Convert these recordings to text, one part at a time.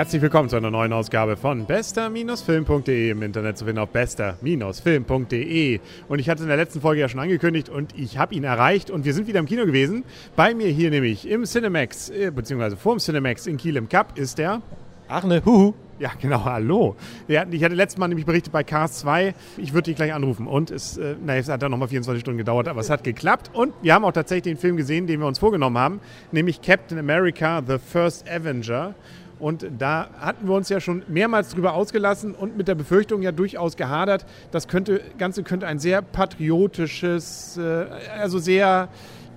Herzlich willkommen zu einer neuen Ausgabe von bester-film.de im Internet zu finden auf bester-film.de. Und ich hatte in der letzten Folge ja schon angekündigt und ich habe ihn erreicht und wir sind wieder im Kino gewesen. Bei mir hier nämlich im Cinemax, äh, beziehungsweise vorm Cinemax in Kiel im Cup ist der Arne, huhu. Ja, genau, hallo. Ja, ich hatte letztes Mal nämlich berichtet bei Cars 2, ich würde dich gleich anrufen. Und es, äh, na, es hat dann nochmal 24 Stunden gedauert, aber es hat geklappt. Und wir haben auch tatsächlich den Film gesehen, den wir uns vorgenommen haben, nämlich Captain America, The First Avenger. Und da hatten wir uns ja schon mehrmals drüber ausgelassen und mit der Befürchtung ja durchaus gehadert, das könnte, Ganze könnte ein sehr patriotisches, äh, also sehr,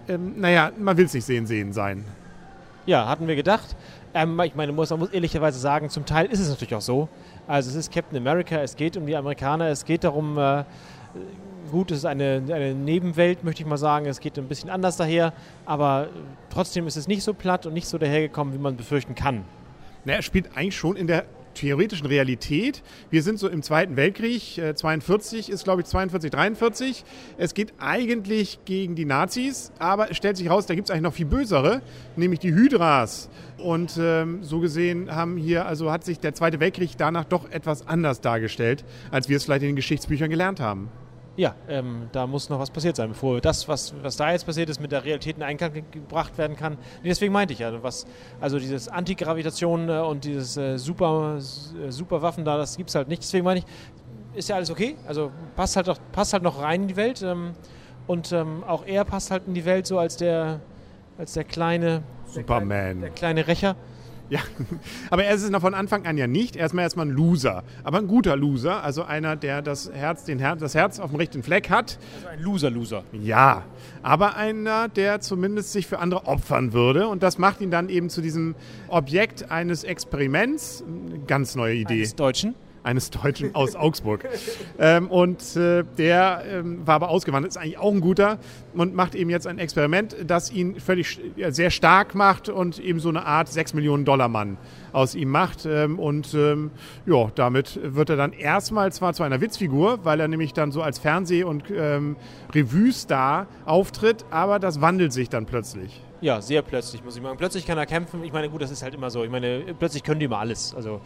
ähm, naja, man will es nicht sehen, sehen sein. Ja, hatten wir gedacht. Ähm, ich meine, muss, man muss ehrlicherweise sagen, zum Teil ist es natürlich auch so. Also es ist Captain America, es geht um die Amerikaner, es geht darum, äh, gut, es ist eine, eine Nebenwelt, möchte ich mal sagen. Es geht ein bisschen anders daher, aber trotzdem ist es nicht so platt und nicht so dahergekommen, wie man befürchten kann. Na, er spielt eigentlich schon in der theoretischen Realität. Wir sind so im Zweiten Weltkrieg, äh, 42 ist glaube ich 42, 43. Es geht eigentlich gegen die Nazis, aber es stellt sich raus, da gibt es eigentlich noch viel bösere, nämlich die Hydras. Und ähm, so gesehen haben hier, also hat sich der Zweite Weltkrieg danach doch etwas anders dargestellt, als wir es vielleicht in den Geschichtsbüchern gelernt haben ja, ähm, da muss noch was passiert sein, bevor das, was, was da jetzt passiert ist, mit der Realität in Einklang gebracht werden kann. Nee, deswegen meinte ich ja, was, also dieses Antigravitation äh, und dieses äh, super, äh, super Waffen da, das gibt es halt nicht. Deswegen meine ich, ist ja alles okay. Also passt halt, auch, passt halt noch rein in die Welt. Ähm, und ähm, auch er passt halt in die Welt so als der, als der kleine Superman. Der kleine, der kleine Rächer. Ja, aber er ist es von Anfang an ja nicht. Er ist mal erstmal ein Loser. Aber ein guter Loser. Also einer, der das Herz, den Her das Herz auf dem richtigen Fleck hat. Also ein Loser-Loser. Ja, aber einer, der zumindest sich für andere opfern würde. Und das macht ihn dann eben zu diesem Objekt eines Experiments. Ganz neue Idee. Eines Deutschen eines Deutschen aus Augsburg. Ähm, und äh, der ähm, war aber ausgewandert, ist eigentlich auch ein guter und macht eben jetzt ein Experiment, das ihn völlig ja, sehr stark macht und eben so eine Art 6 Millionen Dollar Mann aus ihm macht. Ähm, und ähm, ja, damit wird er dann erstmal zwar zu einer Witzfigur, weil er nämlich dann so als Fernseh- und ähm, Revue-Star auftritt, aber das wandelt sich dann plötzlich. Ja, sehr plötzlich, muss ich sagen. Plötzlich kann er kämpfen. Ich meine, gut, das ist halt immer so. Ich meine, plötzlich können die immer alles. Also,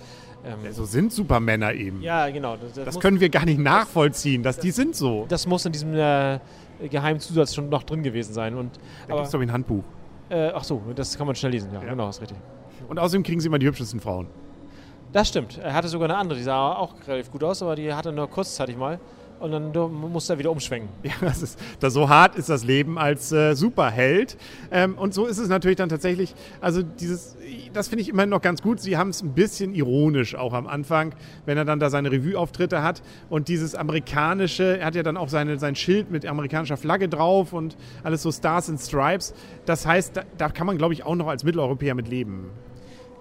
ähm ja, so sind Supermänner eben. Ja, genau. Das, das, das können wir gar nicht nachvollziehen, dass das, die sind so. Das muss in diesem äh, geheimen Zusatz schon noch drin gewesen sein. Und, da gibt es doch ein Handbuch. Äh, ach so, das kann man schnell lesen. Ja, ja. genau, ist richtig. Und außerdem kriegen sie immer die hübschesten Frauen. Das stimmt. Er hatte sogar eine andere, die sah auch relativ gut aus, aber die hatte nur kurzzeitig mal und dann muss er wieder umschwenken. Ja, das ist, das, so hart ist das Leben als äh, Superheld. Ähm, und so ist es natürlich dann tatsächlich, also dieses, das finde ich immer noch ganz gut. Sie haben es ein bisschen ironisch auch am Anfang, wenn er dann da seine Revue-Auftritte hat. Und dieses amerikanische, er hat ja dann auch seine, sein Schild mit amerikanischer Flagge drauf und alles so Stars and Stripes. Das heißt, da, da kann man, glaube ich, auch noch als Mitteleuropäer mit leben.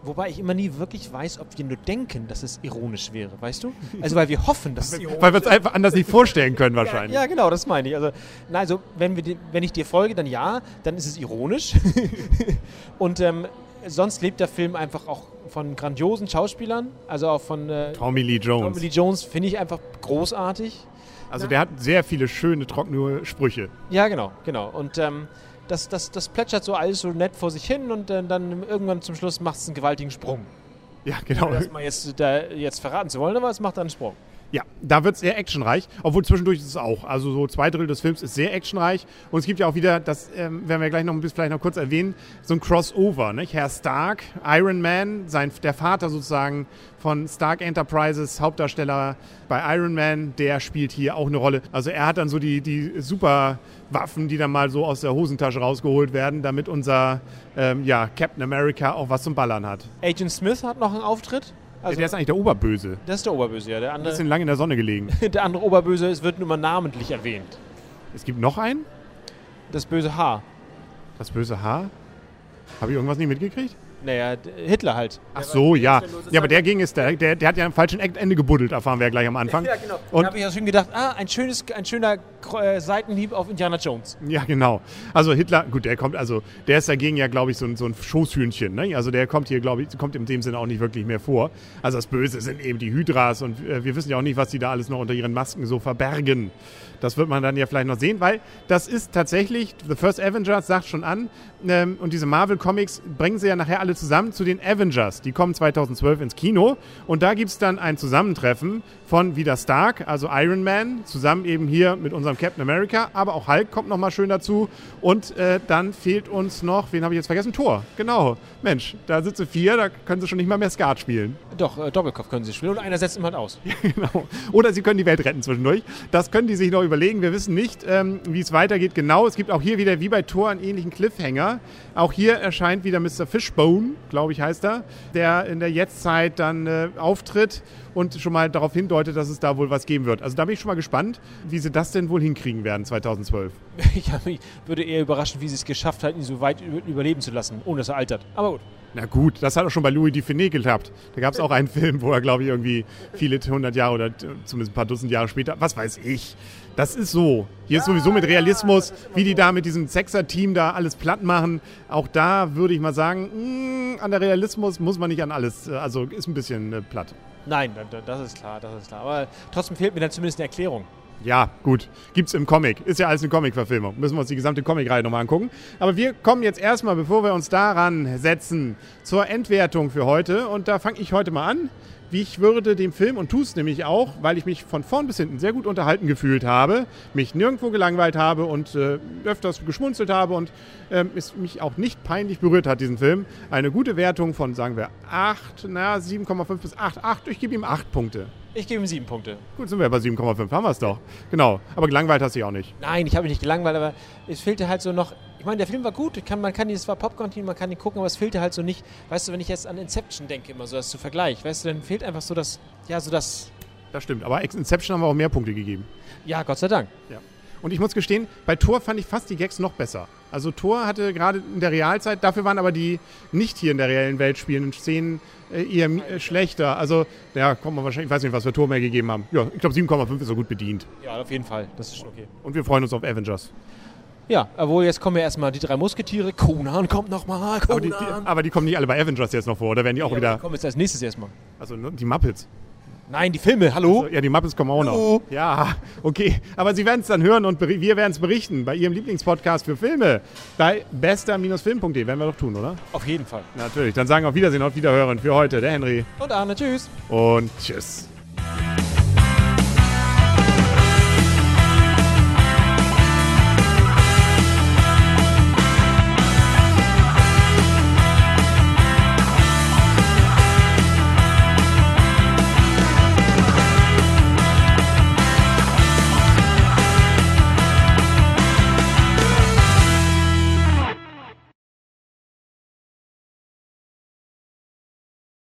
Wobei ich immer nie wirklich weiß, ob wir nur denken, dass es ironisch wäre, weißt du? Also weil wir hoffen, dass es ironisch Weil wir es einfach anders nicht vorstellen können wahrscheinlich. Ja, ja, genau, das meine ich. Also, na, also wenn, wir, wenn ich dir folge, dann ja, dann ist es ironisch. Und ähm, sonst lebt der Film einfach auch von grandiosen Schauspielern, also auch von äh, Tommy Lee Jones. Tommy Lee Jones finde ich einfach großartig. Also der hat sehr viele schöne, trockene Sprüche. Ja, genau, genau. Und ähm, das, das, das plätschert so alles so nett vor sich hin und äh, dann irgendwann zum Schluss macht es einen gewaltigen Sprung. Ja, genau. Das mal jetzt, da jetzt verraten zu wollen, aber es macht einen Sprung. Ja, da wird es sehr actionreich, obwohl zwischendurch ist es auch. Also so zwei Drittel des Films ist sehr actionreich. Und es gibt ja auch wieder, das ähm, werden wir gleich noch ein bisschen vielleicht noch kurz erwähnen, so ein Crossover. Nicht? Herr Stark, Iron Man, sein, der Vater sozusagen von Stark Enterprises, Hauptdarsteller bei Iron Man, der spielt hier auch eine Rolle. Also er hat dann so die, die super Waffen, die dann mal so aus der Hosentasche rausgeholt werden, damit unser ähm, ja, Captain America auch was zum Ballern hat. Agent Smith hat noch einen Auftritt. Also, der ist eigentlich der Oberböse. Das ist der Oberböse, ja. Der andere, ein bisschen lange in der Sonne gelegen. der andere Oberböse es wird nur mal namentlich erwähnt. Es gibt noch einen? Das böse Haar. Das böse Haar? Habe ich irgendwas nicht mitgekriegt? Naja, Hitler halt. Ach so, ja. Ja, aber der ging es, der, der, der hat ja am falschen Ende gebuddelt, erfahren wir ja gleich am Anfang. Ja, genau. Und da habe ich ja schon gedacht, ah, ein, schönes, ein schöner äh, Seitenhieb auf Indiana Jones. Ja, genau. Also Hitler, gut, der kommt, also der ist dagegen ja, glaube ich, so ein, so ein Schoßhühnchen. Ne? Also der kommt hier, glaube ich, kommt in dem Sinne auch nicht wirklich mehr vor. Also das Böse sind eben die Hydras und äh, wir wissen ja auch nicht, was die da alles noch unter ihren Masken so verbergen. Das wird man dann ja vielleicht noch sehen, weil das ist tatsächlich, The First Avengers sagt schon an, ähm, und diese Marvel-Comics bringen sie ja nachher alle Marvel zusammen zu den Avengers. Die kommen 2012 ins Kino und da gibt es dann ein Zusammentreffen von wieder Stark, also Iron Man, zusammen eben hier mit unserem Captain America, aber auch Hulk kommt nochmal schön dazu und äh, dann fehlt uns noch, wen habe ich jetzt vergessen? Thor, genau. Mensch, da sitze vier, da können sie schon nicht mal mehr Skat spielen. Doch, äh, Doppelkopf können sie spielen und einer setzt immer halt aus. genau. Oder sie können die Welt retten zwischendurch. Das können die sich noch überlegen. Wir wissen nicht, ähm, wie es weitergeht. Genau, es gibt auch hier wieder wie bei Thor einen ähnlichen Cliffhanger. Auch hier erscheint wieder Mr. Fishbone, glaube ich heißt er, der in der Jetztzeit dann äh, auftritt und schon mal darauf hindeutet, dass es da wohl was geben wird. Also da bin ich schon mal gespannt, wie sie das denn wohl hinkriegen werden 2012. ich würde eher überraschen, wie sie es geschafft hat, ihn so weit überleben zu lassen, ohne dass er altert. Aber gut. Na gut, das hat auch schon bei Louis Dufiné geklappt. Da gab es auch einen Film, wo er, glaube ich, irgendwie viele hundert Jahre oder zumindest ein paar Dutzend Jahre später, was weiß ich. Das ist so. Hier ist sowieso mit Realismus, wie die da mit diesem Sechser-Team da alles platt machen. Auch da würde ich mal sagen, mh, an der Realismus muss man nicht an alles, äh, also ist ein bisschen äh, platt. Nein, das ist klar, das ist klar. Aber trotzdem fehlt mir dann zumindest eine Erklärung. Ja, gut. Gibt's im Comic. Ist ja alles eine Comic-Verfilmung. Müssen wir uns die gesamte Comic-Reihe nochmal angucken. Aber wir kommen jetzt erstmal, bevor wir uns daran setzen, zur Endwertung für heute. Und da fange ich heute mal an wie ich würde dem Film und tue es nämlich auch, weil ich mich von vorn bis hinten sehr gut unterhalten gefühlt habe, mich nirgendwo gelangweilt habe und äh, öfters geschmunzelt habe und äh, es mich auch nicht peinlich berührt hat, diesen Film. Eine gute Wertung von, sagen wir, 8, na 7,5 bis 8. 8, ich gebe ihm 8 Punkte. Ich gebe ihm 7 Punkte. Gut, sind wir bei 7,5, haben wir es doch. Genau, aber gelangweilt hast du dich auch nicht. Nein, ich habe mich nicht gelangweilt, aber es fehlte halt so noch ich meine, der Film war gut, kann, man kann, es war Popcorn-Team, man kann ihn gucken, aber es fehlte halt so nicht, weißt du, wenn ich jetzt an Inception denke, immer so das zu Vergleich, weißt du, dann fehlt einfach so das, ja, so das. Das stimmt, aber Inception haben wir auch mehr Punkte gegeben. Ja, Gott sei Dank. Ja. Und ich muss gestehen, bei Thor fand ich fast die Gags noch besser. Also Thor hatte gerade in der Realzeit, dafür waren aber die nicht hier in der reellen Welt spielenden Szenen äh, eher äh, schlechter. Also, ja, kommt man wahrscheinlich, ich weiß nicht, was wir Tor mehr gegeben haben. Ja, ich glaube 7,5 ist so gut bedient. Ja, auf jeden Fall. Das ist okay. Und wir freuen uns auf Avengers. Ja, obwohl jetzt kommen ja erstmal die drei Musketiere. Conan kommt nochmal. Aber die, die, aber die kommen nicht alle bei Avengers jetzt noch vor, oder werden die auch ja, wieder. Die kommen jetzt als nächstes erstmal. Also ne, die Muppets. Nein, die Filme, hallo? Also, ja, die Muppets kommen auch hallo. noch. Ja, okay. Aber Sie werden es dann hören und wir werden es berichten bei Ihrem Lieblingspodcast für Filme. Bei bester-film.de werden wir doch tun, oder? Auf jeden Fall. Natürlich. Dann sagen wir auf Wiedersehen, auf Wiederhören für heute der Henry. Und Arne, tschüss. Und tschüss.